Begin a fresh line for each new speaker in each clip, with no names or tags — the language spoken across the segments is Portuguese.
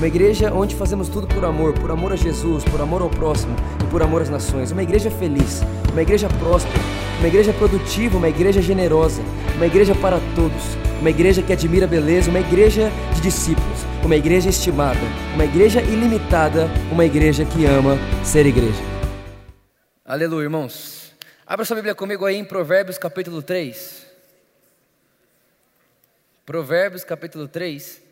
uma igreja onde fazemos tudo por amor, por amor a Jesus, por amor ao próximo e por amor às nações. Uma igreja feliz, uma igreja próspera, uma igreja produtiva, uma igreja generosa, uma igreja para todos, uma igreja que admira a beleza, uma igreja de discípulos, uma igreja estimada, uma igreja ilimitada, uma igreja que ama ser igreja. Aleluia, irmãos. Abra sua Bíblia comigo aí em Provérbios capítulo 3. Provérbios capítulo 3.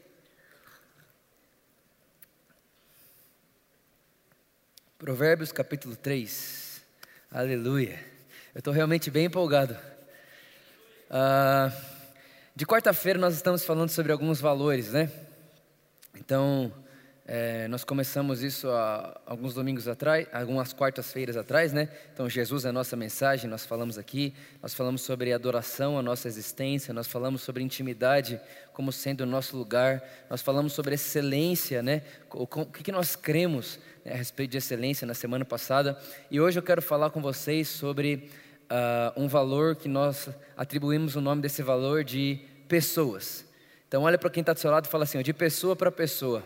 Provérbios capítulo 3. Aleluia. Eu estou realmente bem empolgado. Ah, de quarta-feira nós estamos falando sobre alguns valores, né? Então, é, nós começamos isso há alguns domingos atrás, algumas quartas-feiras atrás, né? Então, Jesus é a nossa mensagem, nós falamos aqui, nós falamos sobre adoração, a nossa existência, nós falamos sobre intimidade como sendo o nosso lugar, nós falamos sobre excelência, né? O, o que, nós cremos a respeito de excelência na semana passada, e hoje eu quero falar com vocês sobre uh, um valor que nós atribuímos o nome desse valor de pessoas. Então, olha para quem está do seu lado e fala assim: ó, de pessoa para pessoa.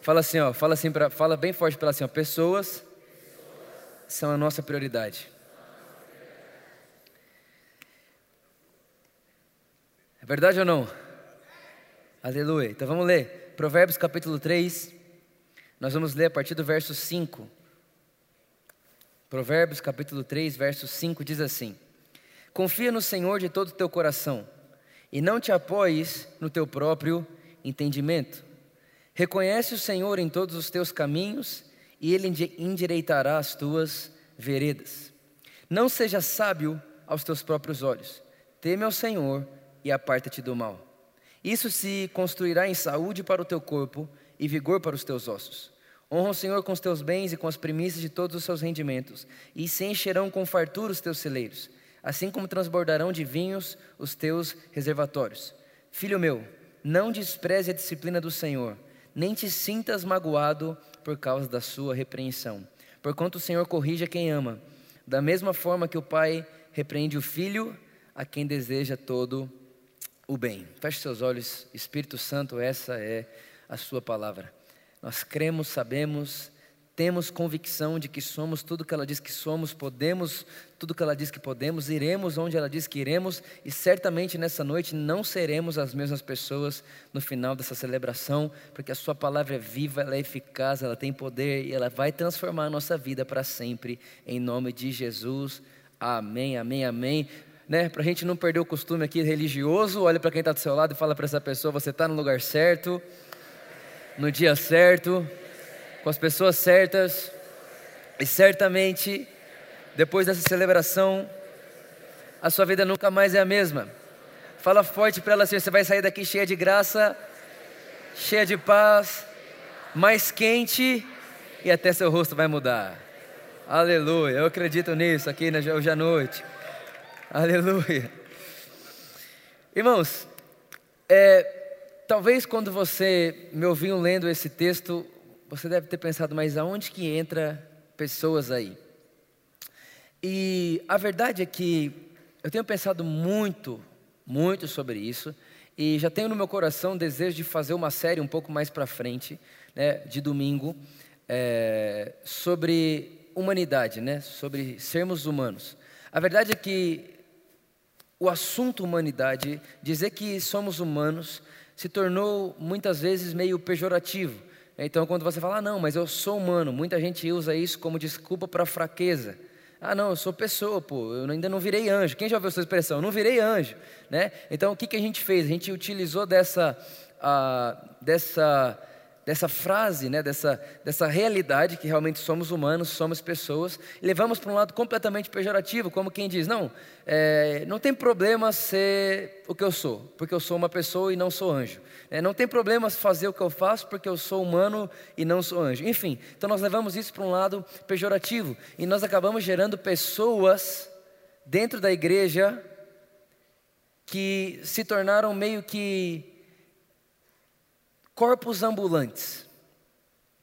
Fala assim, ó, fala assim, pra, fala bem forte para assim, ó, pessoas são a nossa prioridade. É verdade ou não? Aleluia. Então vamos ler. Provérbios capítulo 3. Nós vamos ler a partir do verso 5. Provérbios capítulo 3, verso 5 diz assim: Confia no Senhor de todo o teu coração e não te apoies no teu próprio entendimento. Reconhece o Senhor em todos os teus caminhos e Ele endireitará as tuas veredas. Não seja sábio aos teus próprios olhos. Teme ao Senhor e aparta-te do mal. Isso se construirá em saúde para o teu corpo e vigor para os teus ossos. Honra o Senhor com os teus bens e com as primícias de todos os seus rendimentos, e se encherão com fartura os teus celeiros, assim como transbordarão de vinhos os teus reservatórios. Filho meu, não despreze a disciplina do Senhor nem te sintas magoado por causa da sua repreensão. Porquanto o Senhor corrige a quem ama, da mesma forma que o pai repreende o filho a quem deseja todo o bem. Feche seus olhos, Espírito Santo, essa é a sua palavra. Nós cremos, sabemos temos convicção de que somos tudo que ela diz que somos, podemos tudo que ela diz que podemos, iremos onde ela diz que iremos, e certamente nessa noite não seremos as mesmas pessoas no final dessa celebração, porque a Sua palavra é viva, ela é eficaz, ela tem poder e ela vai transformar a nossa vida para sempre, em nome de Jesus. Amém, amém, amém. Né, para a gente não perder o costume aqui religioso, olha para quem está do seu lado e fala para essa pessoa: você está no lugar certo, no dia certo com as pessoas certas, e certamente, depois dessa celebração, a sua vida nunca mais é a mesma. Fala forte para ela assim: você vai sair daqui cheia de graça, cheia de paz, mais quente, e até seu rosto vai mudar. Aleluia, eu acredito nisso aqui hoje à noite. Aleluia. Irmãos, é, talvez quando você me ouviu lendo esse texto, você deve ter pensado, mas aonde que entra pessoas aí? E a verdade é que eu tenho pensado muito, muito sobre isso, e já tenho no meu coração o desejo de fazer uma série um pouco mais para frente, né, de domingo, é, sobre humanidade, né, sobre sermos humanos. A verdade é que o assunto humanidade, dizer que somos humanos, se tornou muitas vezes meio pejorativo. Então, quando você fala, ah, não, mas eu sou humano, muita gente usa isso como desculpa para fraqueza. Ah, não, eu sou pessoa, pô, eu ainda não virei anjo. Quem já ouviu essa expressão? Eu não virei anjo, né? Então, o que, que a gente fez? A gente utilizou dessa, ah, dessa dessa frase, né, dessa, dessa realidade que realmente somos humanos, somos pessoas, levamos para um lado completamente pejorativo, como quem diz: não, é, não tem problema ser o que eu sou, porque eu sou uma pessoa e não sou anjo. É, não tem problema fazer o que eu faço, porque eu sou humano e não sou anjo. Enfim, então nós levamos isso para um lado pejorativo, e nós acabamos gerando pessoas dentro da igreja que se tornaram meio que corpos ambulantes,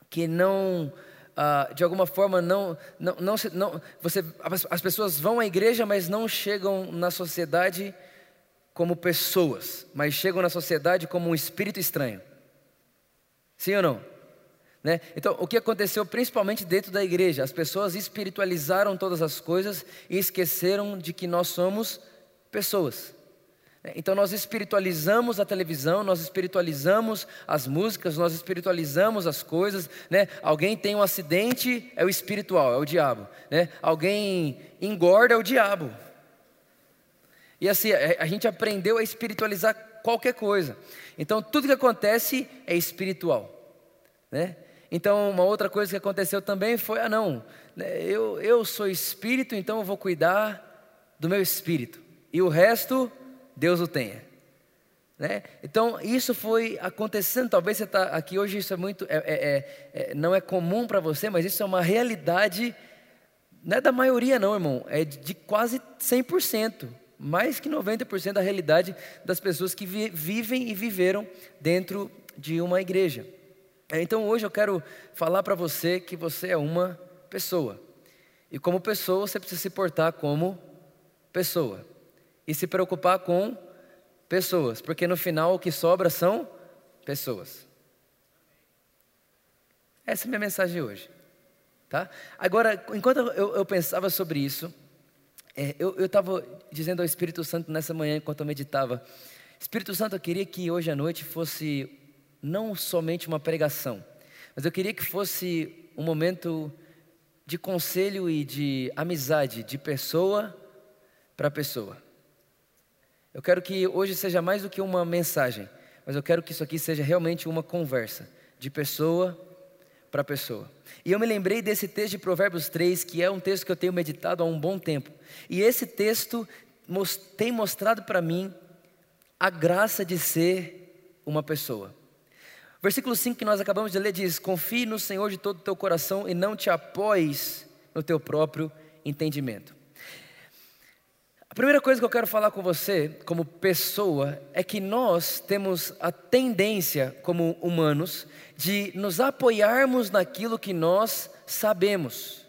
que não, ah, de alguma forma, não, não, não, não você, as pessoas vão à igreja, mas não chegam na sociedade como pessoas, mas chegam na sociedade como um espírito estranho. Sim ou não? Né? Então, o que aconteceu principalmente dentro da igreja? As pessoas espiritualizaram todas as coisas e esqueceram de que nós somos pessoas. Então nós espiritualizamos a televisão, nós espiritualizamos as músicas, nós espiritualizamos as coisas, né? Alguém tem um acidente, é o espiritual, é o diabo, né? Alguém engorda, é o diabo. E assim, a gente aprendeu a espiritualizar qualquer coisa. Então tudo que acontece é espiritual, né? Então uma outra coisa que aconteceu também foi, ah não, né, eu, eu sou espírito, então eu vou cuidar do meu espírito. E o resto Deus o tenha. Né? Então, isso foi acontecendo. Talvez você está aqui hoje, isso é muito. É, é, é, é não é comum para você, mas isso é uma realidade. Não é da maioria, não, irmão. É de quase 100%. Mais que 90% da realidade das pessoas que vi, vivem e viveram dentro de uma igreja. É, então, hoje eu quero falar para você que você é uma pessoa. E como pessoa, você precisa se portar como pessoa e se preocupar com pessoas, porque no final o que sobra são pessoas. Essa é a minha mensagem hoje. Tá? Agora, enquanto eu, eu pensava sobre isso, é, eu estava dizendo ao Espírito Santo nessa manhã, enquanto eu meditava: Espírito Santo, eu queria que hoje à noite fosse não somente uma pregação, mas eu queria que fosse um momento de conselho e de amizade, de pessoa para pessoa. Eu quero que hoje seja mais do que uma mensagem, mas eu quero que isso aqui seja realmente uma conversa, de pessoa para pessoa. E eu me lembrei desse texto de Provérbios 3, que é um texto que eu tenho meditado há um bom tempo. E esse texto tem mostrado para mim a graça de ser uma pessoa. Versículo 5 que nós acabamos de ler diz: Confie no Senhor de todo o teu coração e não te apoies no teu próprio entendimento. A primeira coisa que eu quero falar com você, como pessoa, é que nós temos a tendência, como humanos, de nos apoiarmos naquilo que nós sabemos.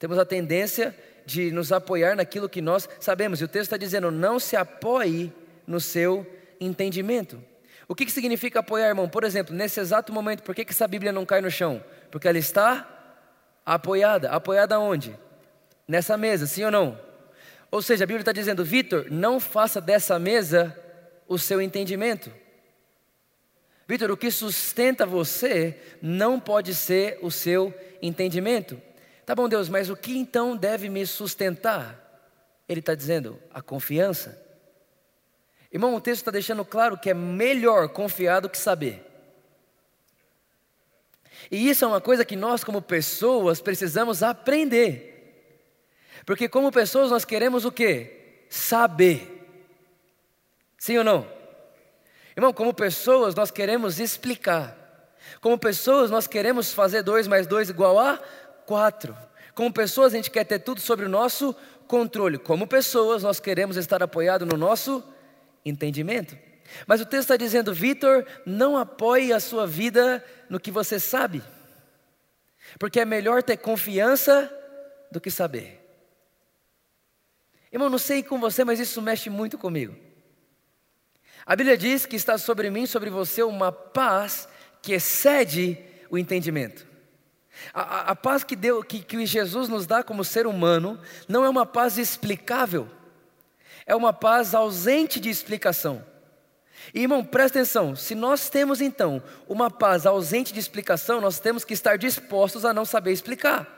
Temos a tendência de nos apoiar naquilo que nós sabemos. E o texto está dizendo: não se apoie no seu entendimento. O que, que significa apoiar, irmão? Por exemplo, nesse exato momento, por que, que essa Bíblia não cai no chão? Porque ela está apoiada. Apoiada onde? Nessa mesa, sim ou não? Ou seja, a Bíblia está dizendo, Vitor, não faça dessa mesa o seu entendimento. Vitor, o que sustenta você não pode ser o seu entendimento. Tá bom, Deus, mas o que então deve me sustentar? Ele está dizendo, a confiança. Irmão, o texto está deixando claro que é melhor confiar do que saber. E isso é uma coisa que nós, como pessoas, precisamos aprender. Porque como pessoas nós queremos o quê? Saber. Sim ou não? Irmão, como pessoas nós queremos explicar. Como pessoas nós queremos fazer dois mais dois igual a quatro. Como pessoas a gente quer ter tudo sobre o nosso controle. Como pessoas nós queremos estar apoiado no nosso entendimento. Mas o texto está dizendo, Vitor, não apoie a sua vida no que você sabe. Porque é melhor ter confiança do que saber. Irmão, não sei com você, mas isso mexe muito comigo. A Bíblia diz que está sobre mim, sobre você, uma paz que excede o entendimento. A, a, a paz que, que, que Jesus nos dá como ser humano não é uma paz explicável, é uma paz ausente de explicação. E, irmão, presta atenção: se nós temos então uma paz ausente de explicação, nós temos que estar dispostos a não saber explicar.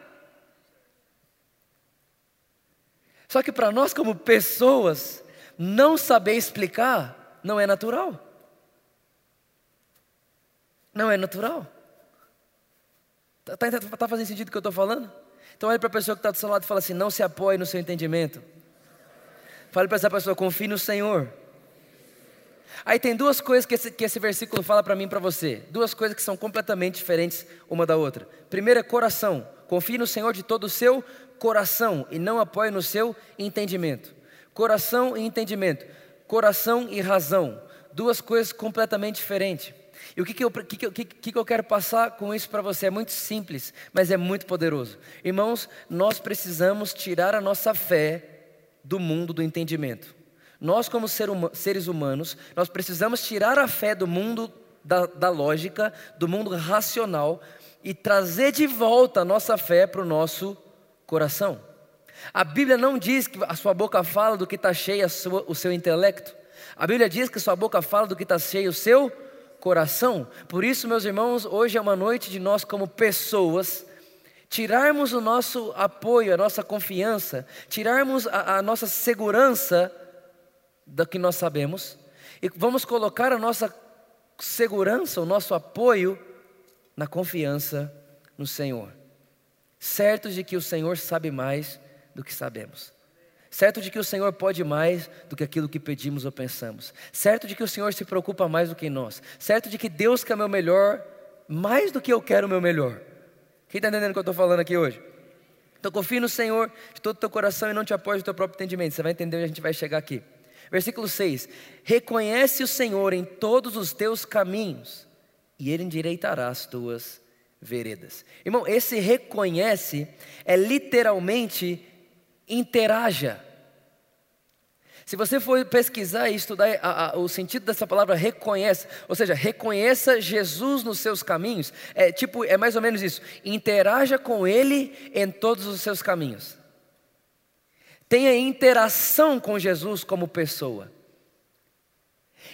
Só que para nós, como pessoas, não saber explicar não é natural. Não é natural. Está tá, tá, tá fazendo sentido o que eu estou falando? Então olhe para a pessoa que está do seu lado e fala assim: não se apoie no seu entendimento. Fale para essa pessoa: confie no Senhor. Aí tem duas coisas que esse, que esse versículo fala para mim e para você. Duas coisas que são completamente diferentes uma da outra. Primeiro é coração. Confie no Senhor de todo o seu coração e não apoie no seu entendimento. Coração e entendimento. Coração e razão. Duas coisas completamente diferentes. E o que, que, eu, que, que, que, que eu quero passar com isso para você? É muito simples, mas é muito poderoso. Irmãos, nós precisamos tirar a nossa fé do mundo do entendimento. Nós, como ser seres humanos, nós precisamos tirar a fé do mundo da, da lógica, do mundo racional, e trazer de volta a nossa fé para o nosso coração. A Bíblia não diz que a sua boca fala do que está cheio o seu intelecto. A Bíblia diz que a sua boca fala do que está cheio o seu coração. Por isso, meus irmãos, hoje é uma noite de nós, como pessoas, tirarmos o nosso apoio, a nossa confiança, tirarmos a, a nossa segurança do que nós sabemos e vamos colocar a nossa segurança, o nosso apoio na confiança no Senhor. Certos de que o Senhor sabe mais do que sabemos. Certo de que o Senhor pode mais do que aquilo que pedimos ou pensamos. Certo de que o Senhor se preocupa mais do que nós. Certo de que Deus quer o meu melhor mais do que eu quero o meu melhor. Quem está entendendo o que eu estou falando aqui hoje? Então confie no Senhor de todo o teu coração e não te apoie no teu próprio entendimento. Você vai entender onde a gente vai chegar aqui. Versículo 6: Reconhece o Senhor em todos os teus caminhos, e Ele endireitará as tuas veredas. Irmão, esse reconhece é literalmente interaja. Se você for pesquisar e estudar a, a, o sentido dessa palavra reconhece, ou seja, reconheça Jesus nos seus caminhos, é tipo, é mais ou menos isso. Interaja com Ele em todos os seus caminhos. Tenha interação com Jesus como pessoa.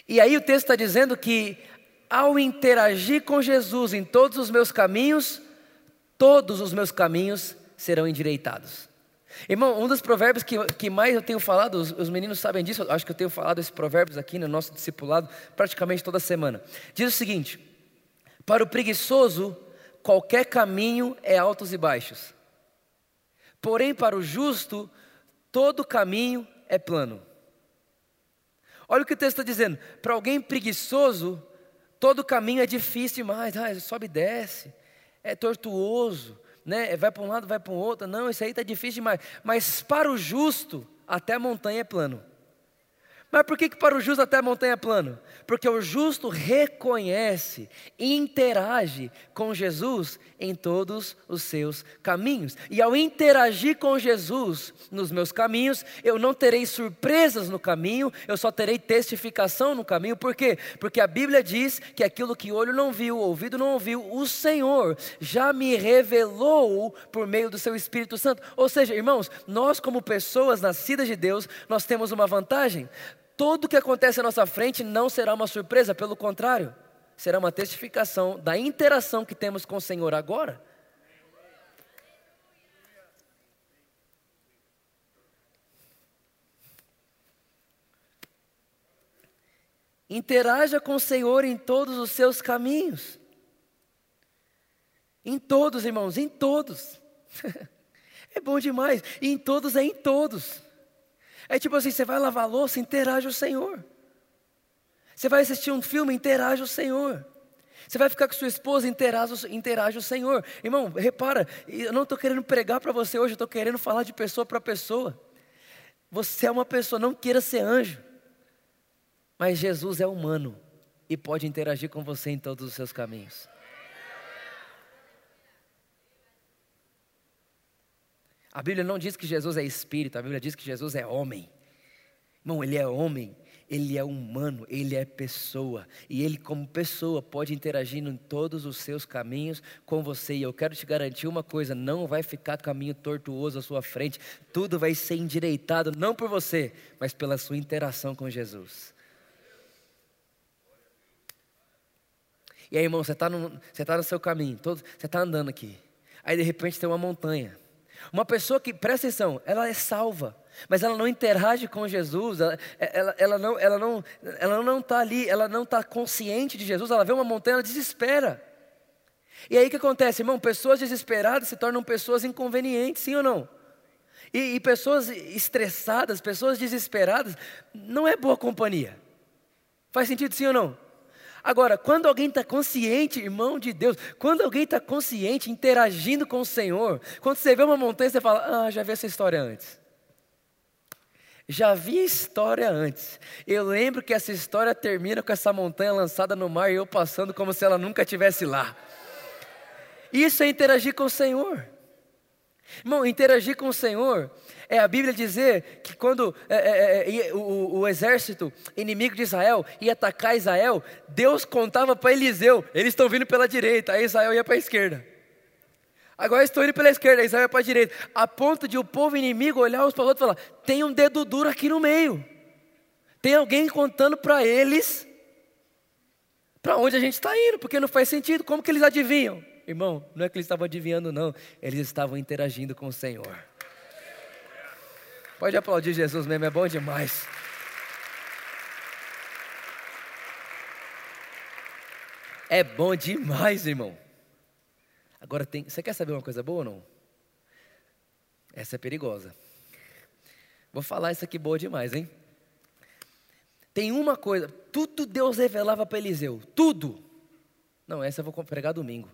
E aí o texto está dizendo que ao interagir com Jesus em todos os meus caminhos, todos os meus caminhos serão endireitados. Irmão, um dos provérbios que, que mais eu tenho falado, os, os meninos sabem disso, acho que eu tenho falado esses provérbios aqui no nosso discipulado praticamente toda semana. Diz o seguinte: para o preguiçoso, qualquer caminho é altos e baixos, porém para o justo, todo caminho é plano. Olha o que o texto está dizendo: para alguém preguiçoso, todo caminho é difícil demais, ah, sobe e desce, é tortuoso, né? vai para um lado, vai para o outro. Não, isso aí está difícil demais. Mas para o justo, até a montanha é plano. Mas por que, que para o justo até a montanha é plano? Porque o justo reconhece, interage com Jesus em todos os seus caminhos. E ao interagir com Jesus nos meus caminhos, eu não terei surpresas no caminho, eu só terei testificação no caminho. Por quê? Porque a Bíblia diz que aquilo que olho não viu, ouvido não ouviu, o Senhor já me revelou por meio do seu Espírito Santo. Ou seja, irmãos, nós como pessoas nascidas de Deus, nós temos uma vantagem tudo que acontece à nossa frente não será uma surpresa, pelo contrário, será uma testificação da interação que temos com o Senhor agora. Interaja com o Senhor em todos os seus caminhos. Em todos, irmãos, em todos. é bom demais. E em todos é em todos. É tipo assim: você vai lavar louça, interage o Senhor. Você vai assistir um filme, interage o Senhor. Você vai ficar com sua esposa, interage, interage o Senhor. Irmão, repara, eu não estou querendo pregar para você hoje, eu estou querendo falar de pessoa para pessoa. Você é uma pessoa, não queira ser anjo. Mas Jesus é humano e pode interagir com você em todos os seus caminhos. A Bíblia não diz que Jesus é espírito, a Bíblia diz que Jesus é homem. Irmão, ele é homem, ele é humano, ele é pessoa. E ele, como pessoa, pode interagir em todos os seus caminhos com você. E eu quero te garantir uma coisa: não vai ficar caminho tortuoso à sua frente. Tudo vai ser endireitado, não por você, mas pela sua interação com Jesus. E aí, irmão, você está no, tá no seu caminho, todo, você está andando aqui. Aí, de repente, tem uma montanha. Uma pessoa que, presta atenção, ela é salva, mas ela não interage com Jesus, ela, ela, ela não está ela não, ela não tá ali, ela não está consciente de Jesus, ela vê uma montanha, ela desespera. E aí o que acontece, irmão? Pessoas desesperadas se tornam pessoas inconvenientes, sim ou não? E, e pessoas estressadas, pessoas desesperadas, não é boa companhia. Faz sentido sim ou não? Agora, quando alguém está consciente, irmão de Deus, quando alguém está consciente, interagindo com o Senhor, quando você vê uma montanha, você fala: Ah, já vi essa história antes. Já vi a história antes. Eu lembro que essa história termina com essa montanha lançada no mar e eu passando como se ela nunca estivesse lá. Isso é interagir com o Senhor. Irmão, interagir com o Senhor é a Bíblia dizer que quando é, é, é, o, o, exército inimigo de Israel ia atacar Israel, Deus contava para Eliseu: eles estão vindo pela direita, aí Israel ia para a esquerda. Agora estão indo pela esquerda, Israel ia para a direita, a ponto de o povo inimigo olhar uns para os outros e falar: tem um dedo duro aqui no meio, tem alguém contando para eles para onde a gente está indo, porque não faz sentido, como que eles adivinham? Irmão, não é que eles estavam adivinhando, não, eles estavam interagindo com o Senhor. Pode aplaudir Jesus mesmo, é bom demais. É bom demais, irmão. Agora tem, você quer saber uma coisa boa ou não? Essa é perigosa. Vou falar isso aqui boa demais, hein? Tem uma coisa, tudo Deus revelava para Eliseu, tudo. Não, essa eu vou pregar domingo.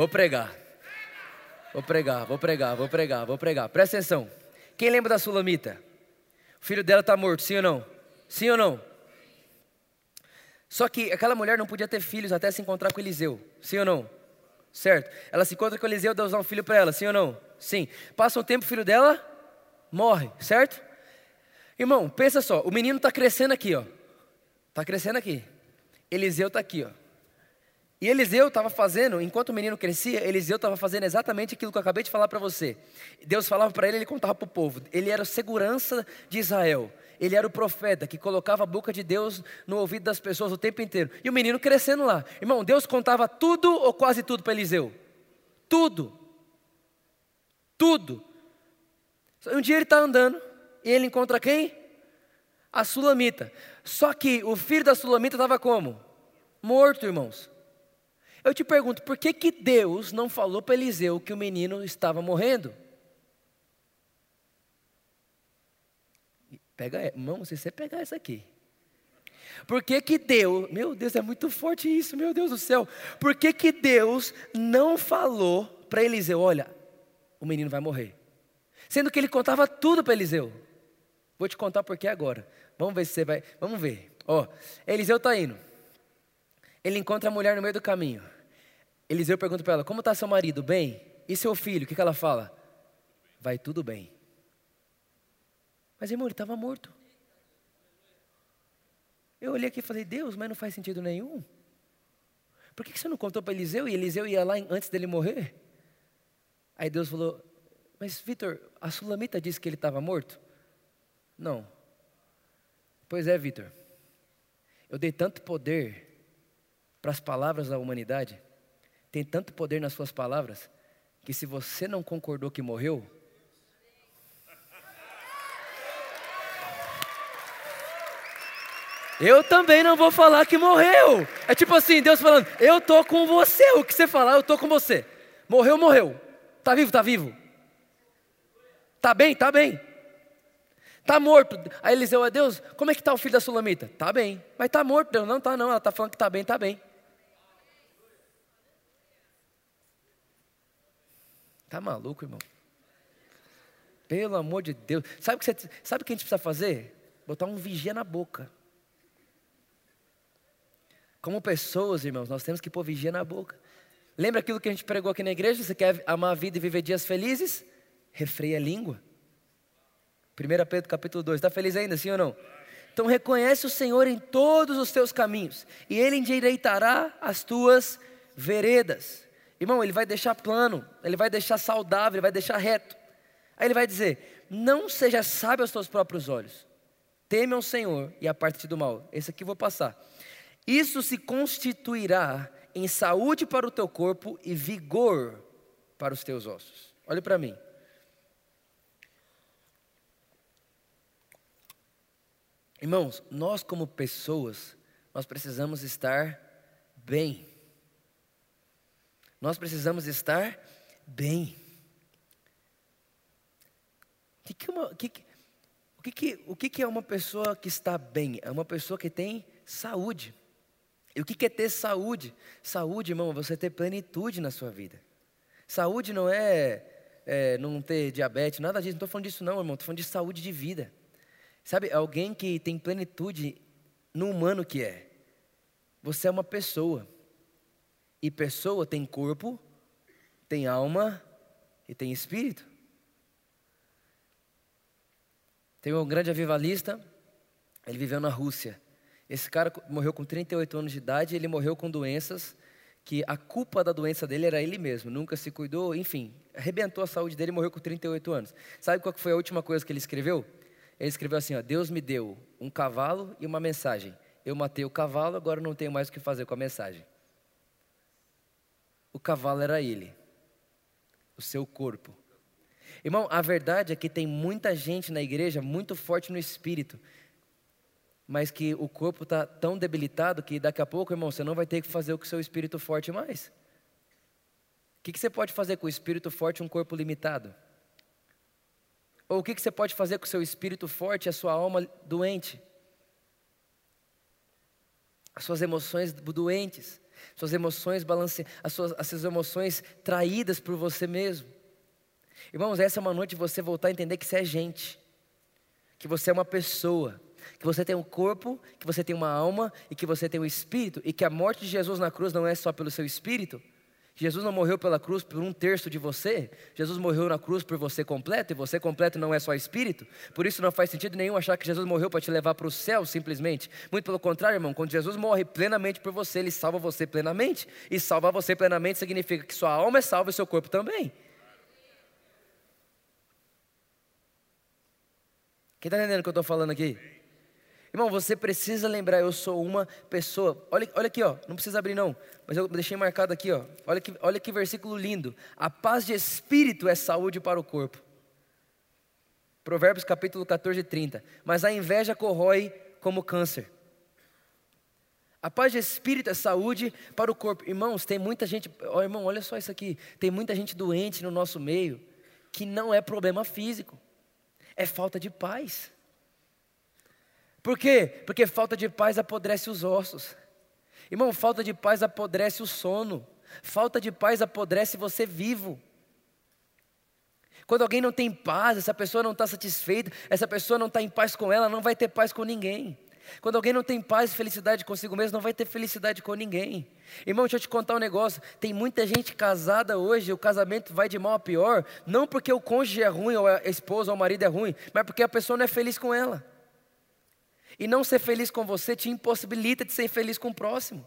Vou pregar. Vou pregar, vou pregar, vou pregar, vou pregar. Presta atenção. Quem lembra da Sulamita? O filho dela está morto, sim ou não? Sim ou não? Só que aquela mulher não podia ter filhos até se encontrar com Eliseu, sim ou não? Certo? Ela se encontra com Eliseu, Deus dá um filho para ela, sim ou não? Sim. Passa um tempo, o filho dela morre, certo? Irmão, pensa só, o menino está crescendo aqui, ó. Está crescendo aqui. Eliseu está aqui, ó. E Eliseu estava fazendo, enquanto o menino crescia, Eliseu estava fazendo exatamente aquilo que eu acabei de falar para você. Deus falava para ele, ele contava para o povo. Ele era a segurança de Israel. Ele era o profeta que colocava a boca de Deus no ouvido das pessoas o tempo inteiro. E o menino crescendo lá. Irmão, Deus contava tudo ou quase tudo para Eliseu? Tudo. Tudo. Um dia ele está andando e ele encontra quem? A Sulamita. Só que o filho da Sulamita estava como? Morto, irmãos. Eu te pergunto, por que, que Deus não falou para Eliseu que o menino estava morrendo? Pega, irmão, se você pegar essa aqui. Por que, que Deus, meu Deus, é muito forte isso, meu Deus do céu. Por que, que Deus não falou para Eliseu: olha, o menino vai morrer? Sendo que ele contava tudo para Eliseu. Vou te contar por que agora. Vamos ver se você vai. Vamos ver. Ó, Eliseu está indo. Ele encontra a mulher no meio do caminho. Eliseu pergunta para ela: Como está seu marido? Bem? E seu filho? O que, que ela fala? Vai tudo bem. Mas irmão, ele estava morto. Eu olhei aqui e falei: Deus, mas não faz sentido nenhum. Por que, que você não contou para Eliseu e Eliseu ia lá antes dele morrer? Aí Deus falou: Mas Vitor, a Sulamita disse que ele estava morto? Não. Pois é, Vitor. Eu dei tanto poder para as palavras da humanidade, tem tanto poder nas suas palavras, que se você não concordou que morreu, eu também não vou falar que morreu. É tipo assim, Deus falando, eu tô com você, o que você falar, eu tô com você. Morreu, morreu. Tá vivo, tá vivo. Tá bem, tá bem. Tá morto. Aí Eliseu, é Deus, como é que tá o filho da Sulamita? Tá bem. Mas tá morto, Deus, não tá não, ela tá falando que tá bem, tá bem. Tá maluco, irmão? Pelo amor de Deus. Sabe o que, você, sabe o que a gente precisa fazer? Botar um vigia na boca. Como pessoas, irmãos, nós temos que pôr vigia na boca. Lembra aquilo que a gente pregou aqui na igreja? Você quer amar a vida e viver dias felizes? Refreia a língua. 1 Pedro capítulo 2. Está feliz ainda, sim ou não? Então reconhece o Senhor em todos os teus caminhos, e Ele endireitará as tuas veredas. Irmão, ele vai deixar plano, ele vai deixar saudável, ele vai deixar reto. Aí ele vai dizer: não seja sábio aos teus próprios olhos. Teme ao Senhor e aparte-te do mal. Esse aqui vou passar. Isso se constituirá em saúde para o teu corpo e vigor para os teus ossos. Olhe para mim. Irmãos, nós como pessoas, nós precisamos estar bem. Nós precisamos estar bem. O que, é uma, que, o, que, o que, é uma pessoa que está bem? É uma pessoa que tem saúde. E o que, é ter saúde? Saúde, irmão, é você ter plenitude na sua vida. Saúde não é, é não ter diabetes, nada disso. Não estou falando disso, não, irmão. Estou falando de saúde de vida. Sabe, alguém que tem plenitude no humano que é. Você é uma pessoa. E pessoa tem corpo, tem alma e tem espírito. Tem um grande avivalista, ele viveu na Rússia. Esse cara morreu com 38 anos de idade, ele morreu com doenças que a culpa da doença dele era ele mesmo, nunca se cuidou, enfim, arrebentou a saúde dele e morreu com 38 anos. Sabe qual foi a última coisa que ele escreveu? Ele escreveu assim: ó, Deus me deu um cavalo e uma mensagem. Eu matei o cavalo, agora não tenho mais o que fazer com a mensagem. O cavalo era ele, o seu corpo. Irmão, a verdade é que tem muita gente na igreja muito forte no espírito, mas que o corpo está tão debilitado que daqui a pouco, irmão, você não vai ter que fazer o que o seu espírito forte mais. O que, que você pode fazer com o espírito forte e um corpo limitado? Ou o que, que você pode fazer com o seu espírito forte e a sua alma doente? As suas emoções doentes, suas emoções balanceadas, as suas, as suas emoções traídas por você mesmo. Irmãos, essa é uma noite de você voltar a entender que você é gente, que você é uma pessoa, que você tem um corpo, que você tem uma alma e que você tem um espírito, e que a morte de Jesus na cruz não é só pelo seu espírito, Jesus não morreu pela cruz por um terço de você, Jesus morreu na cruz por você completo, e você completo não é só espírito, por isso não faz sentido nenhum achar que Jesus morreu para te levar para o céu simplesmente. Muito pelo contrário, irmão, quando Jesus morre plenamente por você, ele salva você plenamente, e salvar você plenamente significa que sua alma é salva e seu corpo também. Quem está entendendo o que eu estou falando aqui? Irmão, você precisa lembrar, eu sou uma pessoa. Olha, olha aqui, ó, não precisa abrir não, mas eu deixei marcado aqui, ó. Olha que, olha que versículo lindo. A paz de espírito é saúde para o corpo. Provérbios capítulo 14, 30. Mas a inveja corrói como câncer. A paz de espírito é saúde para o corpo. Irmãos, tem muita gente, ó, irmão, olha só isso aqui. Tem muita gente doente no nosso meio que não é problema físico, é falta de paz. Por quê? Porque falta de paz apodrece os ossos. Irmão, falta de paz apodrece o sono. Falta de paz apodrece você vivo. Quando alguém não tem paz, essa pessoa não está satisfeita, essa pessoa não está em paz com ela, não vai ter paz com ninguém. Quando alguém não tem paz e felicidade consigo mesmo, não vai ter felicidade com ninguém. Irmão, deixa eu te contar um negócio. Tem muita gente casada hoje, o casamento vai de mal a pior, não porque o cônjuge é ruim, ou a esposa ou o marido é ruim, mas porque a pessoa não é feliz com ela. E não ser feliz com você te impossibilita de ser feliz com o próximo.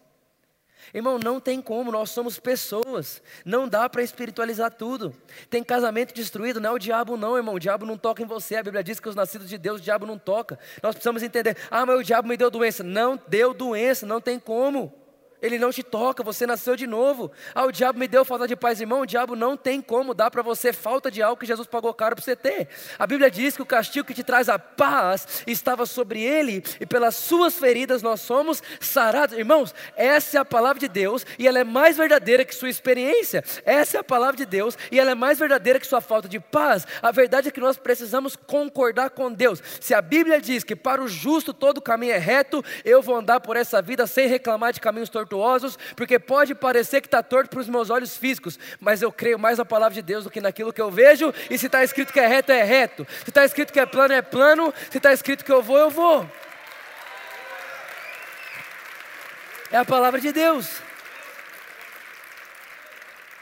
Irmão, não tem como, nós somos pessoas, não dá para espiritualizar tudo. Tem casamento destruído, não é o diabo, não, irmão. O diabo não toca em você. A Bíblia diz que os nascidos de Deus, o diabo não toca. Nós precisamos entender: ah, mas o diabo me deu doença. Não deu doença, não tem como. Ele não te toca, você nasceu de novo. Ah, o diabo me deu falta de paz, irmão. O diabo não tem como dar para você falta de algo que Jesus pagou caro para você ter. A Bíblia diz que o castigo que te traz a paz estava sobre ele, e pelas suas feridas nós somos sarados. Irmãos, essa é a palavra de Deus, e ela é mais verdadeira que sua experiência. Essa é a palavra de Deus, e ela é mais verdadeira que sua falta de paz. A verdade é que nós precisamos concordar com Deus. Se a Bíblia diz que para o justo todo caminho é reto, eu vou andar por essa vida sem reclamar de caminhos tortuosos tortuosos, porque pode parecer que está torto para os meus olhos físicos, mas eu creio mais na palavra de Deus do que naquilo que eu vejo, e se está escrito que é reto, é reto, se está escrito que é plano, é plano, se está escrito que eu vou, eu vou. É a palavra de Deus.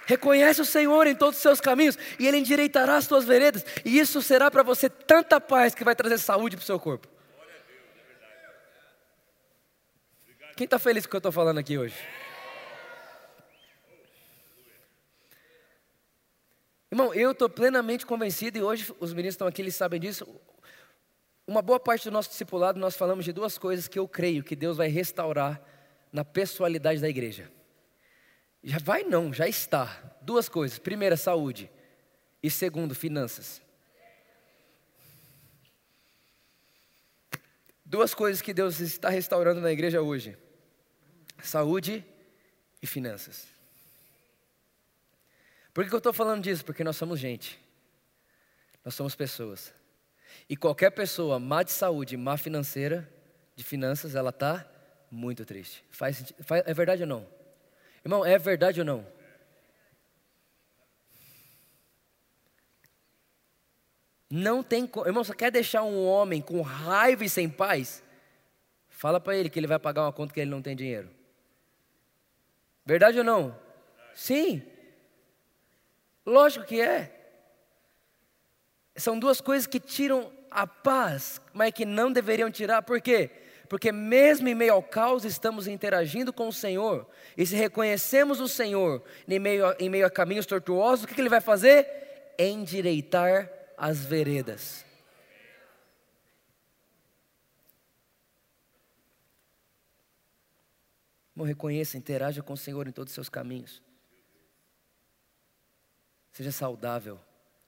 Reconhece o Senhor em todos os seus caminhos e Ele endireitará as tuas veredas, e isso será para você tanta paz que vai trazer saúde para o seu corpo. Quem está feliz com o que eu estou falando aqui hoje? Irmão, eu estou plenamente convencido, e hoje os meninos estão aqui, eles sabem disso. Uma boa parte do nosso discipulado, nós falamos de duas coisas que eu creio que Deus vai restaurar na pessoalidade da igreja. Já vai não, já está. Duas coisas. Primeira, saúde. E segundo, finanças. Duas coisas que Deus está restaurando na igreja hoje: saúde e finanças. Por que eu estou falando disso? Porque nós somos gente, nós somos pessoas. E qualquer pessoa má de saúde, má financeira, de finanças, ela está muito triste. Faz, faz, é verdade ou não? Irmão, é verdade ou não? Não tem como. Irmão, você quer deixar um homem com raiva e sem paz? Fala para ele que ele vai pagar uma conta que ele não tem dinheiro. Verdade ou não? Sim. Lógico que é. São duas coisas que tiram a paz, mas que não deveriam tirar. Por quê? Porque mesmo em meio ao caos estamos interagindo com o Senhor. E se reconhecemos o Senhor em meio a, em meio a caminhos tortuosos, o que, que Ele vai fazer? Endireitar as veredas. Irmão, reconheça, interaja com o Senhor em todos os seus caminhos. Seja saudável.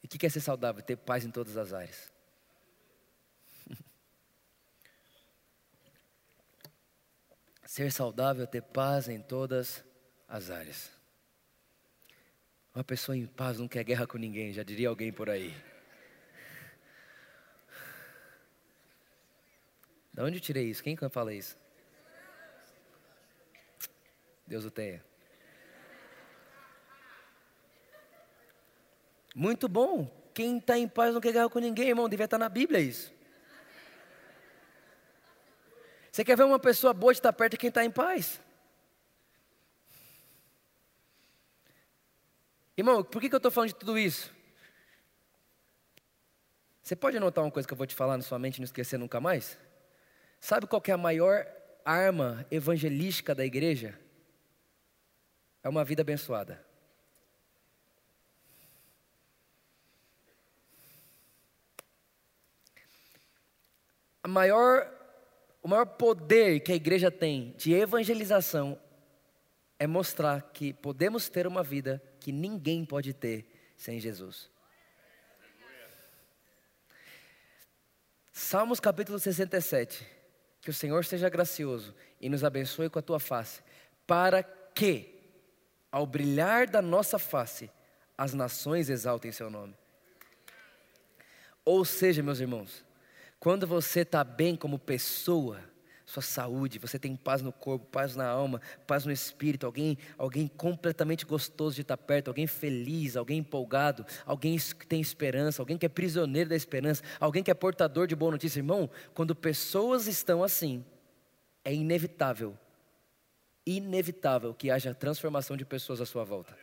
E o que é ser saudável? Ter paz em todas as áreas. ser saudável é ter paz em todas as áreas. Uma pessoa em paz não quer guerra com ninguém, já diria alguém por aí. Da onde eu tirei isso? Quem fala isso? Deus o tenha. Muito bom. Quem está em paz não quer guerra com ninguém, irmão. Devia estar na Bíblia isso. Você quer ver uma pessoa boa de estar perto de quem está em paz? Irmão, por que, que eu estou falando de tudo isso? Você pode anotar uma coisa que eu vou te falar na sua mente e não esquecer nunca mais? Sabe qual é a maior arma evangelística da igreja? É uma vida abençoada. A maior, o maior poder que a igreja tem de evangelização é mostrar que podemos ter uma vida que ninguém pode ter sem Jesus. Salmos capítulo 67 que o Senhor seja gracioso e nos abençoe com a tua face, para que, ao brilhar da nossa face, as nações exaltem seu nome. Ou seja, meus irmãos, quando você está bem como pessoa, sua saúde, você tem paz no corpo, paz na alma, paz no espírito, alguém, alguém completamente gostoso de estar perto, alguém feliz, alguém empolgado, alguém que tem esperança, alguém que é prisioneiro da esperança, alguém que é portador de boa notícia. Irmão, quando pessoas estão assim, é inevitável, inevitável que haja transformação de pessoas à sua volta.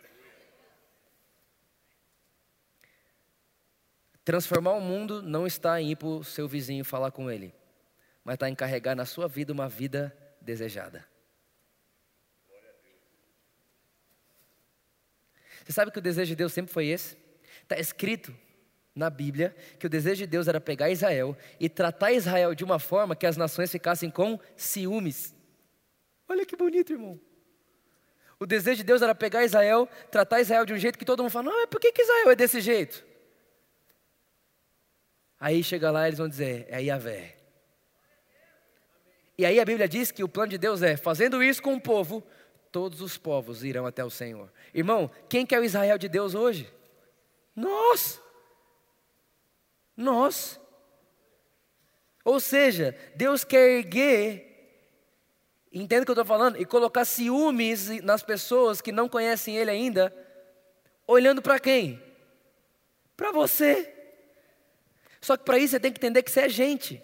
Transformar o mundo não está em ir para o seu vizinho falar com ele mas está em carregar na sua vida uma vida desejada. Você sabe que o desejo de Deus sempre foi esse? Está escrito na Bíblia que o desejo de Deus era pegar Israel e tratar Israel de uma forma que as nações ficassem com ciúmes. Olha que bonito, irmão. O desejo de Deus era pegar Israel, tratar Israel de um jeito que todo mundo fala: não, mas por que, que Israel é desse jeito? Aí chega lá e eles vão dizer: é Yahvé. E aí a Bíblia diz que o plano de Deus é: fazendo isso com o povo, todos os povos irão até o Senhor. Irmão, quem quer o Israel de Deus hoje? Nós. Nós. Ou seja, Deus quer erguer, entenda o que eu estou falando, e colocar ciúmes nas pessoas que não conhecem Ele ainda, olhando para quem? Para você. Só que para isso você tem que entender que você é gente.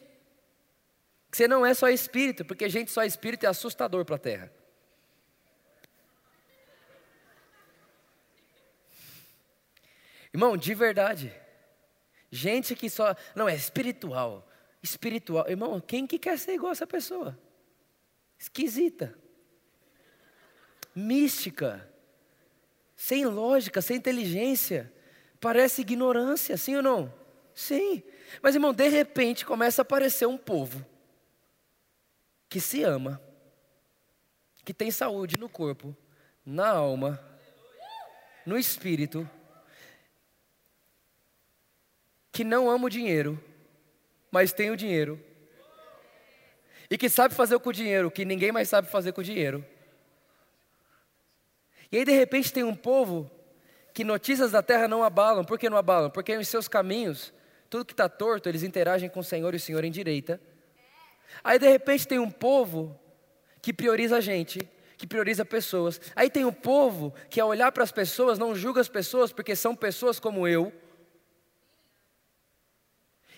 Que você não é só espírito, porque gente só espírito é assustador para a terra. Irmão, de verdade. Gente que só. Não, é espiritual. Espiritual. Irmão, quem que quer ser igual a essa pessoa? Esquisita. Mística. Sem lógica, sem inteligência Parece ignorância, sim ou não? Sim. Mas, irmão, de repente começa a aparecer um povo que se ama, que tem saúde no corpo, na alma, no espírito, que não ama o dinheiro, mas tem o dinheiro, e que sabe fazer com o dinheiro que ninguém mais sabe fazer com o dinheiro. E aí, de repente, tem um povo que notícias da terra não abalam. Por que não abalam? Porque em seus caminhos, tudo que está torto, eles interagem com o Senhor e o Senhor endireita. Aí, de repente, tem um povo que prioriza a gente, que prioriza pessoas. Aí tem um povo que, ao olhar para as pessoas, não julga as pessoas porque são pessoas como eu.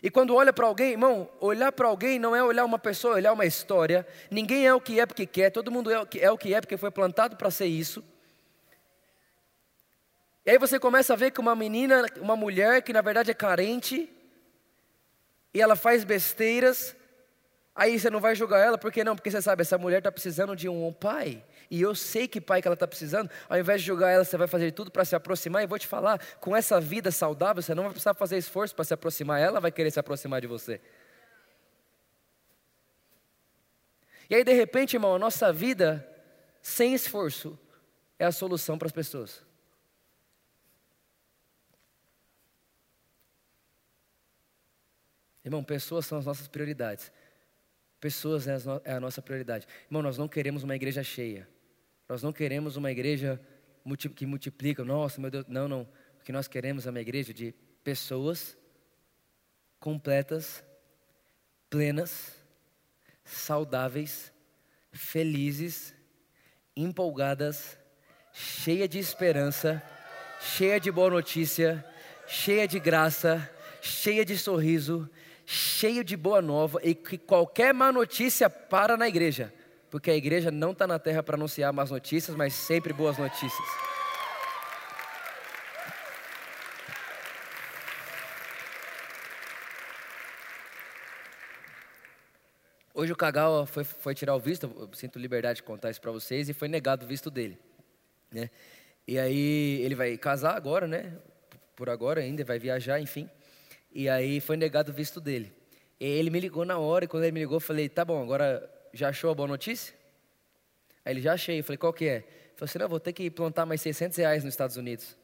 E quando olha para alguém, irmão, olhar para alguém não é olhar uma pessoa, é olhar uma história. Ninguém é o que é porque quer, todo mundo é o que é, o que é porque foi plantado para ser isso. E aí você começa a ver que uma menina, uma mulher que na verdade é carente, e ela faz besteiras, aí você não vai julgar ela, por que não? Porque você sabe, essa mulher está precisando de um pai, e eu sei que pai que ela está precisando, ao invés de julgar ela, você vai fazer tudo para se aproximar, e vou te falar, com essa vida saudável, você não vai precisar fazer esforço para se aproximar, ela vai querer se aproximar de você. E aí, de repente, irmão, a nossa vida, sem esforço, é a solução para as pessoas. Irmão, pessoas são as nossas prioridades. Pessoas é, é a nossa prioridade. Irmão, nós não queremos uma igreja cheia. Nós não queremos uma igreja que multiplica. Nossa, meu Deus. Não, não. O que nós queremos é uma igreja de pessoas completas, plenas, saudáveis, felizes, empolgadas, cheia de esperança, cheia de boa notícia, cheia de graça, cheia de sorriso, cheio de boa nova e que qualquer má notícia para na igreja, porque a igreja não está na terra para anunciar más notícias, mas sempre boas notícias. Hoje o Cagal foi, foi, tirar o visto, eu sinto liberdade de contar isso para vocês, e foi negado o visto dele. Né? E aí ele vai casar agora, né? Por agora ainda, vai viajar, enfim. E aí foi negado o visto dele. E ele me ligou na hora, e quando ele me ligou, eu falei, tá bom, agora já achou a boa notícia? Aí ele, já achei. Eu falei, qual que é? Ele falou assim, não, vou ter que plantar mais 600 reais nos Estados Unidos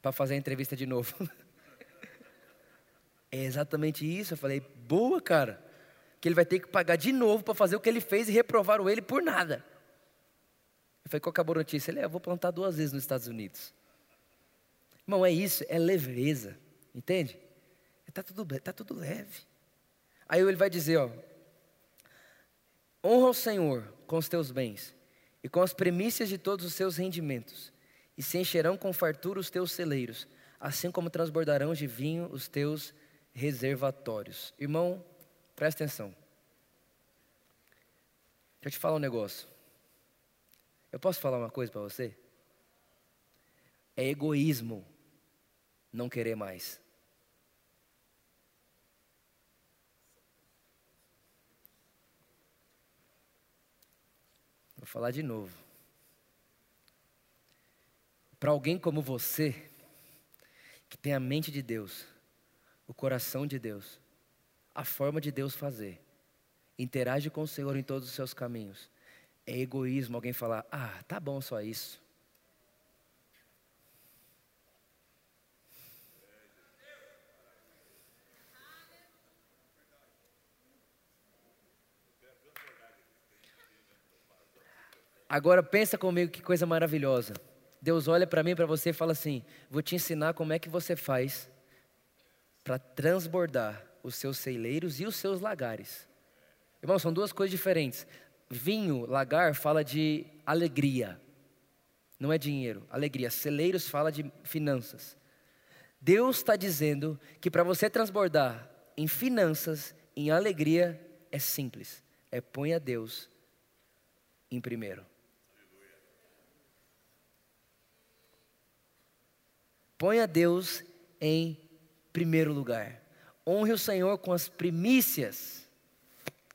para fazer a entrevista de novo. é exatamente isso. Eu falei, boa, cara. Que ele vai ter que pagar de novo para fazer o que ele fez e reprovaram ele por nada. Eu falei, qual que é a boa notícia? Ele, é, eu vou plantar duas vezes nos Estados Unidos. Irmão, é isso, é leveza, entende? Está tudo, tá tudo leve. Aí ele vai dizer, ó, honra o Senhor com os teus bens e com as primícias de todos os seus rendimentos, e se encherão com fartura os teus celeiros, assim como transbordarão de vinho os teus reservatórios. Irmão, presta atenção. Deixa eu te falar um negócio. Eu posso falar uma coisa para você? É egoísmo não querer mais. Vou falar de novo. Para alguém como você, que tem a mente de Deus, o coração de Deus, a forma de Deus fazer, interage com o Senhor em todos os seus caminhos. É egoísmo alguém falar: ah, tá bom só isso. Agora pensa comigo que coisa maravilhosa. Deus olha para mim para você e fala assim: vou te ensinar como é que você faz para transbordar os seus celeiros e os seus lagares. Irmão, são duas coisas diferentes. Vinho, lagar, fala de alegria, não é dinheiro, alegria. Celeiros fala de finanças. Deus está dizendo que para você transbordar em finanças, em alegria, é simples. É põe a Deus em primeiro. Ponha Deus em primeiro lugar. Honre o Senhor com as primícias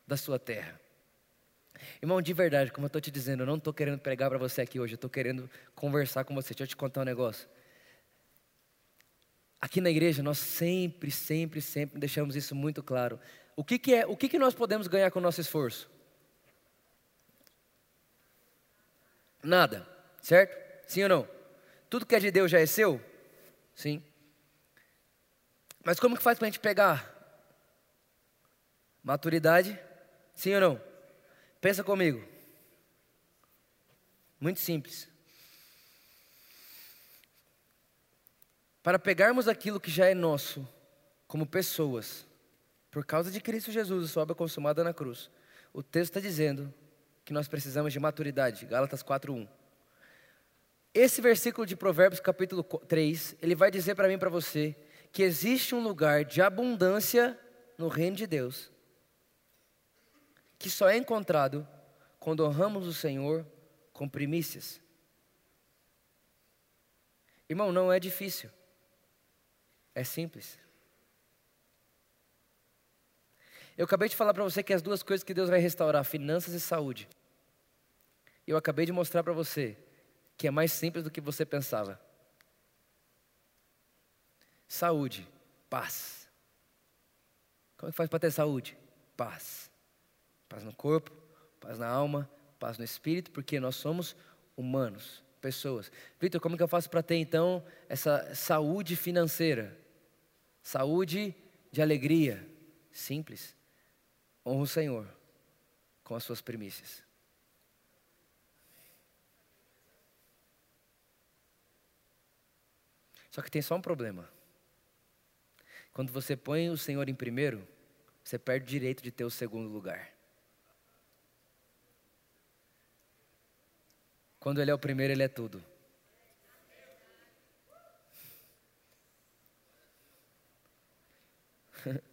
da sua terra. Irmão, de verdade, como eu estou te dizendo, eu não estou querendo pregar para você aqui hoje, eu estou querendo conversar com você. Deixa eu te contar um negócio. Aqui na igreja nós sempre, sempre, sempre deixamos isso muito claro. O que, que é, o que, que nós podemos ganhar com o nosso esforço? Nada, certo? Sim ou não? Tudo que é de Deus já é seu? Sim. Mas como que faz para a gente pegar? Maturidade? Sim ou não? Pensa comigo. Muito simples. Para pegarmos aquilo que já é nosso, como pessoas, por causa de Cristo Jesus, sua obra consumada na cruz, o texto está dizendo que nós precisamos de maturidade. Gálatas 4:1. Esse versículo de Provérbios capítulo 3, ele vai dizer para mim e para você que existe um lugar de abundância no reino de Deus, que só é encontrado quando honramos o Senhor com primícias. Irmão, não é difícil. É simples. Eu acabei de falar para você que as duas coisas que Deus vai restaurar, finanças e saúde. Eu acabei de mostrar para você que é mais simples do que você pensava. Saúde, paz. Como é que faz para ter saúde? Paz. Paz no corpo, paz na alma, paz no espírito, porque nós somos humanos, pessoas. Vitor, como é que eu faço para ter então essa saúde financeira? Saúde de alegria. Simples. Honra o Senhor com as suas primícias. Só que tem só um problema. Quando você põe o Senhor em primeiro, você perde o direito de ter o segundo lugar. Quando Ele é o primeiro, Ele é tudo.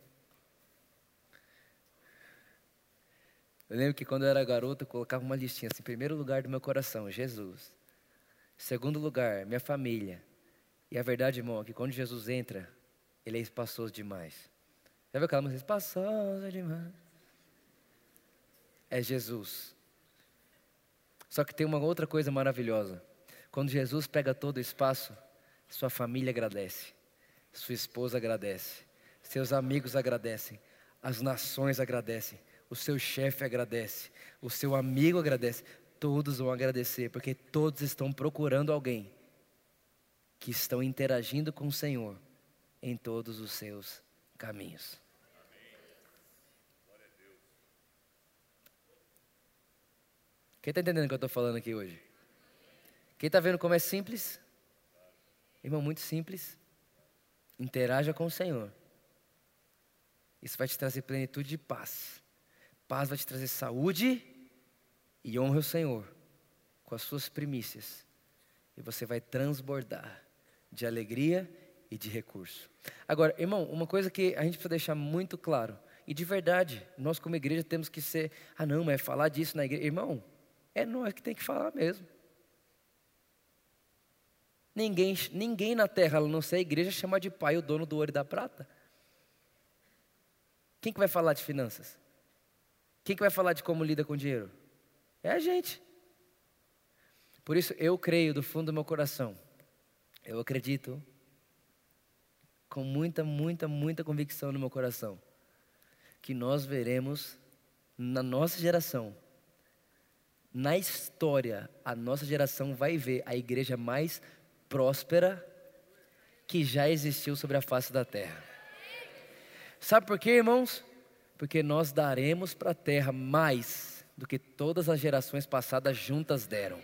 Eu lembro que quando eu era garoto, eu colocava uma listinha assim: primeiro lugar do meu coração, Jesus. Segundo lugar, minha família. E a verdade, irmão, é que quando Jesus entra, ele é espaçoso demais. Já viu aquela música? Espaçoso demais. É Jesus. Só que tem uma outra coisa maravilhosa. Quando Jesus pega todo o espaço, sua família agradece, sua esposa agradece, seus amigos agradecem, as nações agradecem, o seu chefe agradece, o seu amigo agradece, todos vão agradecer, porque todos estão procurando alguém que estão interagindo com o Senhor em todos os seus caminhos. Quem está entendendo o que eu estou falando aqui hoje? Quem está vendo como é simples? Irmão, muito simples. Interaja com o Senhor. Isso vai te trazer plenitude de paz. Paz vai te trazer saúde e honra o Senhor com as suas primícias. E você vai transbordar de alegria e de recurso. Agora, irmão, uma coisa que a gente precisa deixar muito claro, e de verdade, nós como igreja temos que ser, ah não, mas falar disso na igreja, irmão, é nós que tem que falar mesmo. Ninguém, ninguém na terra, a não ser a igreja, chama de pai o dono do ouro e da prata. Quem que vai falar de finanças? Quem que vai falar de como lida com dinheiro? É a gente. Por isso eu creio do fundo do meu coração eu acredito com muita, muita, muita convicção no meu coração que nós veremos na nossa geração, na história, a nossa geração vai ver a igreja mais próspera que já existiu sobre a face da terra. Sabe por quê, irmãos? Porque nós daremos para a terra mais do que todas as gerações passadas juntas deram.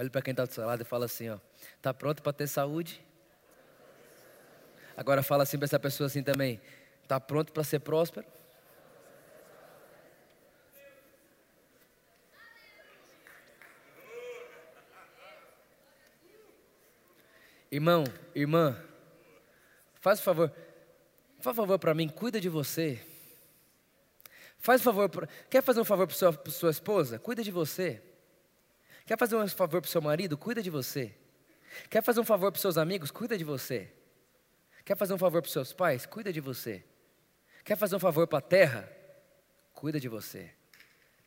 Olhe para quem está do seu lado e fala assim, ó. Está pronto para ter saúde? Agora fala assim para essa pessoa assim também. Está pronto para ser próspero? Irmão, irmã, faz um favor, faz um favor para mim, cuida de você. Faz um favor, quer fazer um favor para sua, sua esposa? Cuida de você. Quer fazer um favor para o seu marido? Cuida de você. Quer fazer um favor para os seus amigos? Cuida de você. Quer fazer um favor para os seus pais? Cuida de você. Quer fazer um favor para a terra? Cuida de você.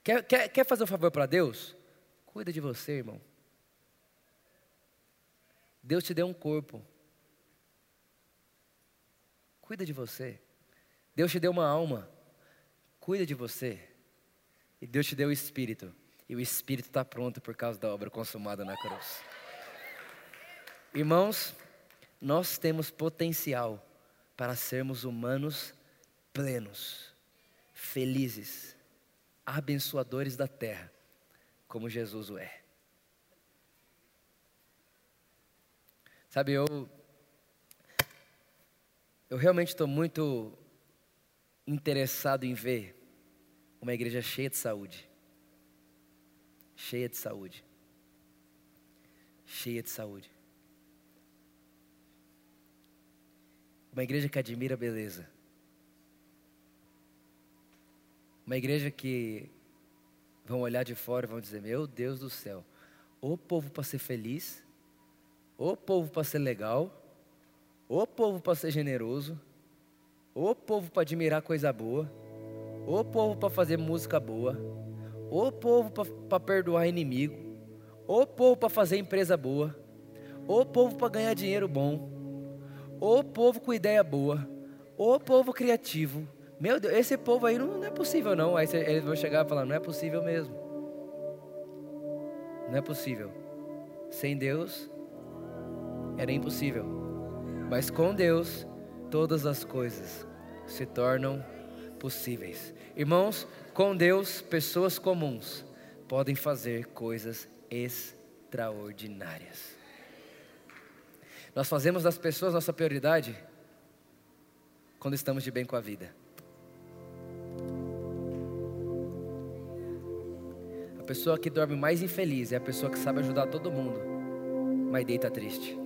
Quer, quer, quer fazer um favor para Deus? Cuida de você, irmão. Deus te deu um corpo. Cuida de você. Deus te deu uma alma. Cuida de você. E Deus te deu o espírito. E o espírito está pronto por causa da obra consumada na cruz. Irmãos, nós temos potencial para sermos humanos plenos, felizes, abençoadores da terra, como Jesus o é. Sabe, eu eu realmente estou muito interessado em ver uma igreja cheia de saúde. Cheia de saúde. Cheia de saúde. Uma igreja que admira a beleza. Uma igreja que vão olhar de fora e vão dizer: Meu Deus do céu, o povo para ser feliz, o povo para ser legal, o povo para ser generoso, o povo para admirar coisa boa, o povo para fazer música boa, o povo para perdoar inimigo, o povo para fazer empresa boa, o povo para ganhar dinheiro bom o povo com ideia boa, o povo criativo. Meu Deus, esse povo aí não, não é possível não. Aí eles vão chegar e falar, não é possível mesmo. Não é possível. Sem Deus era impossível. Mas com Deus todas as coisas se tornam possíveis. Irmãos, com Deus pessoas comuns podem fazer coisas extraordinárias. Nós fazemos das pessoas nossa prioridade quando estamos de bem com a vida. A pessoa que dorme mais infeliz é a pessoa que sabe ajudar todo mundo, mas deita triste.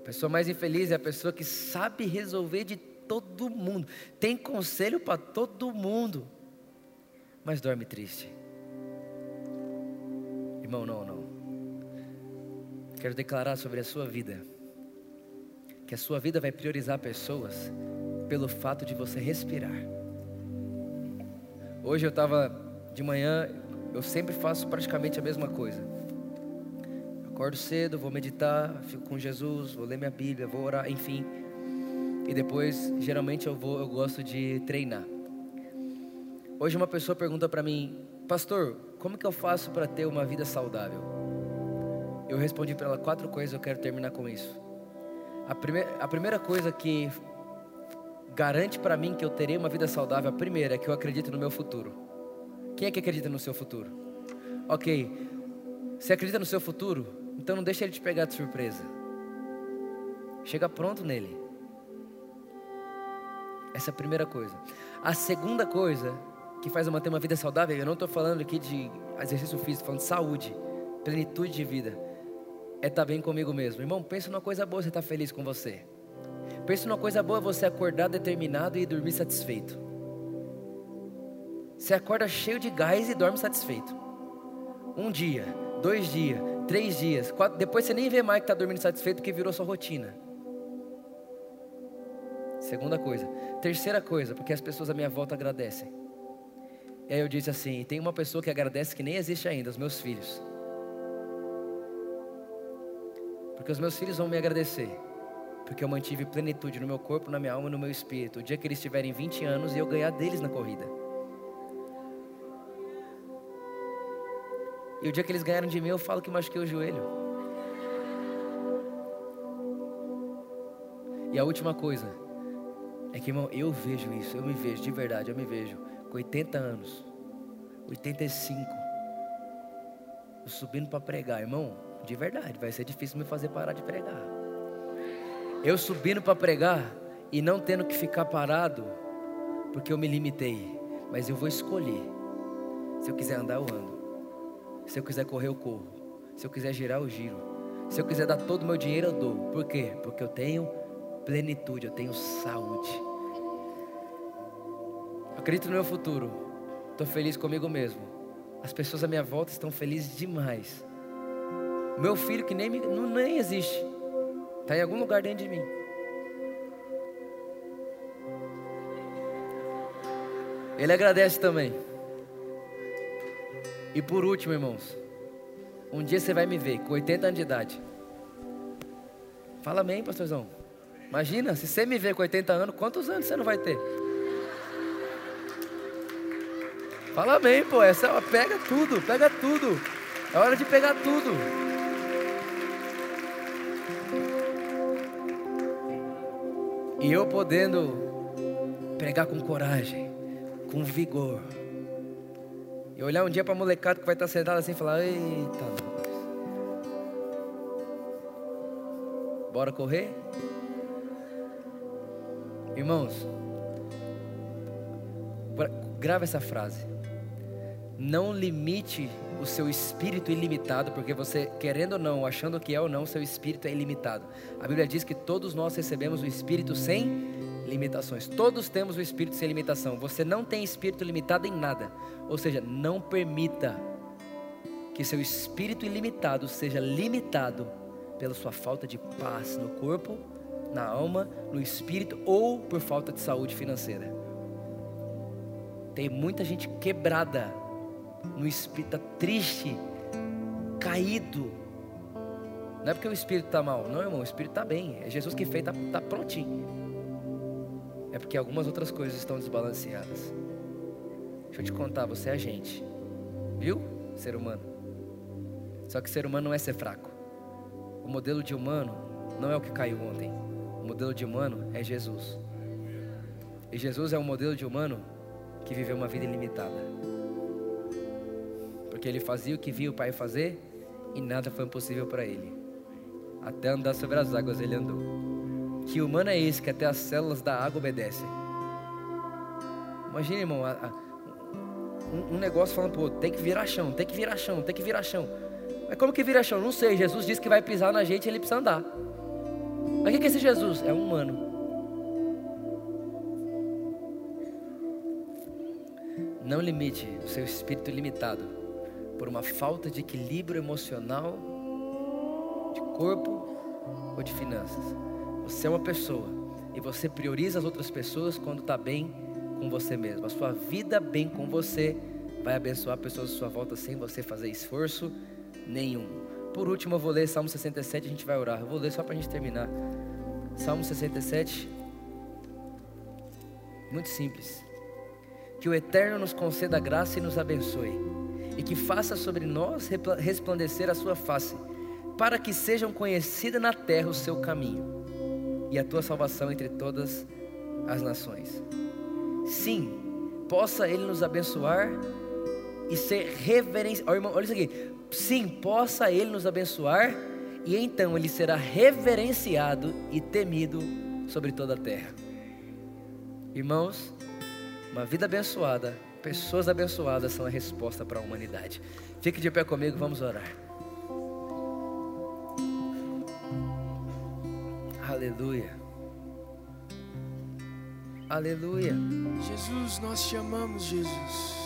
A pessoa mais infeliz é a pessoa que sabe resolver de todo mundo, tem conselho para todo mundo, mas dorme triste. Irmão, não, não. Quero declarar sobre a sua vida que a sua vida vai priorizar pessoas pelo fato de você respirar. Hoje eu estava de manhã, eu sempre faço praticamente a mesma coisa. Acordo cedo, vou meditar, fico com Jesus, vou ler minha Bíblia, vou orar, enfim. E depois, geralmente eu vou, eu gosto de treinar. Hoje uma pessoa pergunta para mim, pastor, como que eu faço para ter uma vida saudável? Eu respondi para ela quatro coisas, eu quero terminar com isso. A, prime a primeira coisa que garante para mim que eu terei uma vida saudável, a primeira é que eu acredito no meu futuro. Quem é que acredita no seu futuro? Ok, você acredita no seu futuro? Então não deixa ele te pegar de surpresa. Chega pronto nele. Essa é a primeira coisa. A segunda coisa que faz manter uma vida saudável, eu não estou falando aqui de exercício físico, falando de saúde, plenitude de vida é estar tá bem comigo mesmo. Irmão, pensa numa coisa boa você estar tá feliz com você. Pensa numa coisa boa você acordar determinado e dormir satisfeito. Você acorda cheio de gás e dorme satisfeito. Um dia, dois dias, três dias, quatro, depois você nem vê mais que está dormindo satisfeito porque virou sua rotina. Segunda coisa. Terceira coisa, porque as pessoas à minha volta agradecem. E aí eu disse assim: tem uma pessoa que agradece que nem existe ainda, os meus filhos. Porque os meus filhos vão me agradecer. Porque eu mantive plenitude no meu corpo, na minha alma e no meu espírito. O dia que eles tiverem 20 anos e eu ganhar deles na corrida. E o dia que eles ganharam de mim, eu falo que machuquei o joelho. E a última coisa é que, irmão, eu vejo isso, eu me vejo, de verdade, eu me vejo com 80 anos, 85, eu subindo para pregar, irmão. De verdade, vai ser difícil me fazer parar de pregar. Eu subindo para pregar e não tendo que ficar parado, porque eu me limitei. Mas eu vou escolher. Se eu quiser andar, eu ando. Se eu quiser correr, eu corro. Se eu quiser girar, eu giro. Se eu quiser dar todo o meu dinheiro, eu dou. Por quê? Porque eu tenho plenitude, eu tenho saúde. Acredito no meu futuro. Estou feliz comigo mesmo. As pessoas à minha volta estão felizes demais. Meu filho que nem, não, nem existe. Está em algum lugar dentro de mim. Ele agradece também. E por último, irmãos, um dia você vai me ver com 80 anos de idade. Fala amém, pastorzão. Imagina, se você me ver com 80 anos, quantos anos você não vai ter? Fala bem, pô. Essa, é pega tudo, pega tudo. É hora de pegar tudo. E eu podendo pregar com coragem, com vigor. E olhar um dia para molecada que vai estar sentado assim e falar: Eita, Bora correr? Irmãos, grava essa frase. Não limite o seu espírito ilimitado, porque você, querendo ou não, achando que é ou não, seu espírito é ilimitado. A Bíblia diz que todos nós recebemos o espírito sem limitações. Todos temos o espírito sem limitação. Você não tem espírito limitado em nada. Ou seja, não permita que seu espírito ilimitado seja limitado pela sua falta de paz no corpo, na alma, no espírito ou por falta de saúde financeira. Tem muita gente quebrada no espírito, está triste, caído. Não é porque o espírito está mal, não, irmão, o espírito está bem. É Jesus que fez, está tá prontinho. É porque algumas outras coisas estão desbalanceadas. Deixa eu te contar, você é gente, viu? Ser humano. Só que ser humano não é ser fraco. O modelo de humano não é o que caiu ontem. Modelo de humano é Jesus. E Jesus é um modelo de humano que viveu uma vida ilimitada porque ele fazia o que via o Pai fazer e nada foi impossível para ele. Até andar sobre as águas ele andou. Que humano é esse que até as células da água obedecem? Imagina, irmão, a, a, um, um, negócio falando, pô, tem que virar chão, tem que virar chão, tem que virar chão. Mas como que vira chão? Não sei. Jesus disse que vai pisar na gente e ele precisa andar. Mas o que é esse Jesus? É um humano. Não limite o seu espírito limitado por uma falta de equilíbrio emocional, de corpo ou de finanças. Você é uma pessoa e você prioriza as outras pessoas quando está bem com você mesmo. A sua vida bem com você vai abençoar pessoas à sua volta sem você fazer esforço nenhum. Por último, eu vou ler Salmo 67 a gente vai orar. Eu vou ler só para a gente terminar. Salmo 67. Muito simples. Que o Eterno nos conceda graça e nos abençoe e que faça sobre nós resplandecer a sua face, para que sejam conhecidas na terra o seu caminho e a tua salvação entre todas as nações. Sim, possa Ele nos abençoar e ser reverenciado. Olha, olha isso aqui. Sim, possa Ele nos abençoar e então Ele será reverenciado e temido sobre toda a terra. Irmãos, uma vida abençoada Pessoas abençoadas são a resposta para a humanidade. Fique de pé comigo, vamos orar. Aleluia. Aleluia.
Jesus, nós te amamos, Jesus.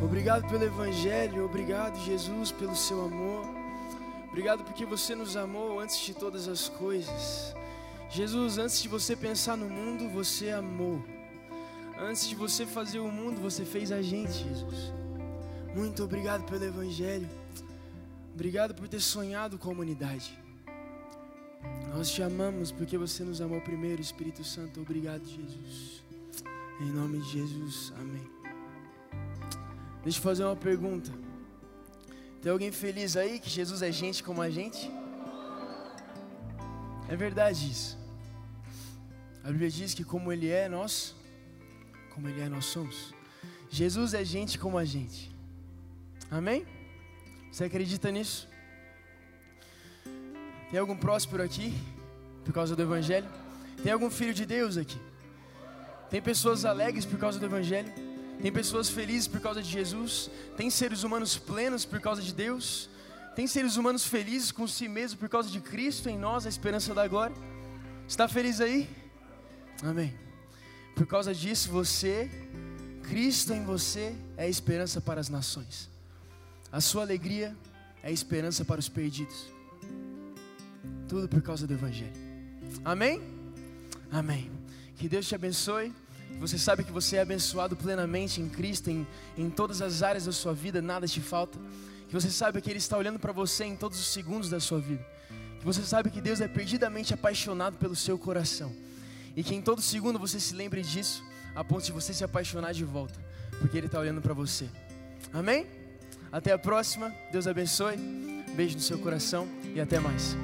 Obrigado pelo Evangelho, obrigado, Jesus, pelo seu amor. Obrigado porque você nos amou antes de todas as coisas. Jesus, antes de você pensar no mundo, você amou. Antes de você fazer o mundo, você fez a gente, Jesus. Muito obrigado pelo Evangelho. Obrigado por ter sonhado com a humanidade. Nós te amamos porque você nos amou primeiro, Espírito Santo. Obrigado, Jesus. Em nome de Jesus, amém. Deixa eu fazer uma pergunta. Tem alguém feliz aí que Jesus é gente como a gente? É verdade isso. A Bíblia diz que como Ele é, nós como Ele é, nós somos. Jesus é gente como a gente. Amém? Você acredita nisso? Tem algum próspero aqui por causa do Evangelho? Tem algum filho de Deus aqui? Tem pessoas alegres por causa do Evangelho? Tem pessoas felizes por causa de Jesus? Tem seres humanos plenos por causa de Deus? Tem seres humanos felizes com si mesmo por causa de Cristo em nós, a esperança da glória? Está feliz aí? Amém. Por causa disso, você, Cristo em você, é esperança para as nações. A sua alegria é esperança para os perdidos. Tudo por causa do Evangelho. Amém? Amém. Que Deus te abençoe. Você sabe que você é abençoado plenamente em Cristo, em, em todas as áreas da sua vida, nada te falta. Que você sabe que Ele está olhando para você em todos os segundos da sua vida. Que você sabe que Deus é perdidamente apaixonado pelo seu coração. E que em todo segundo você se lembre disso, a ponto de você se apaixonar de volta, porque Ele está olhando para você. Amém? Até a próxima. Deus abençoe. Beijo no seu coração e até mais.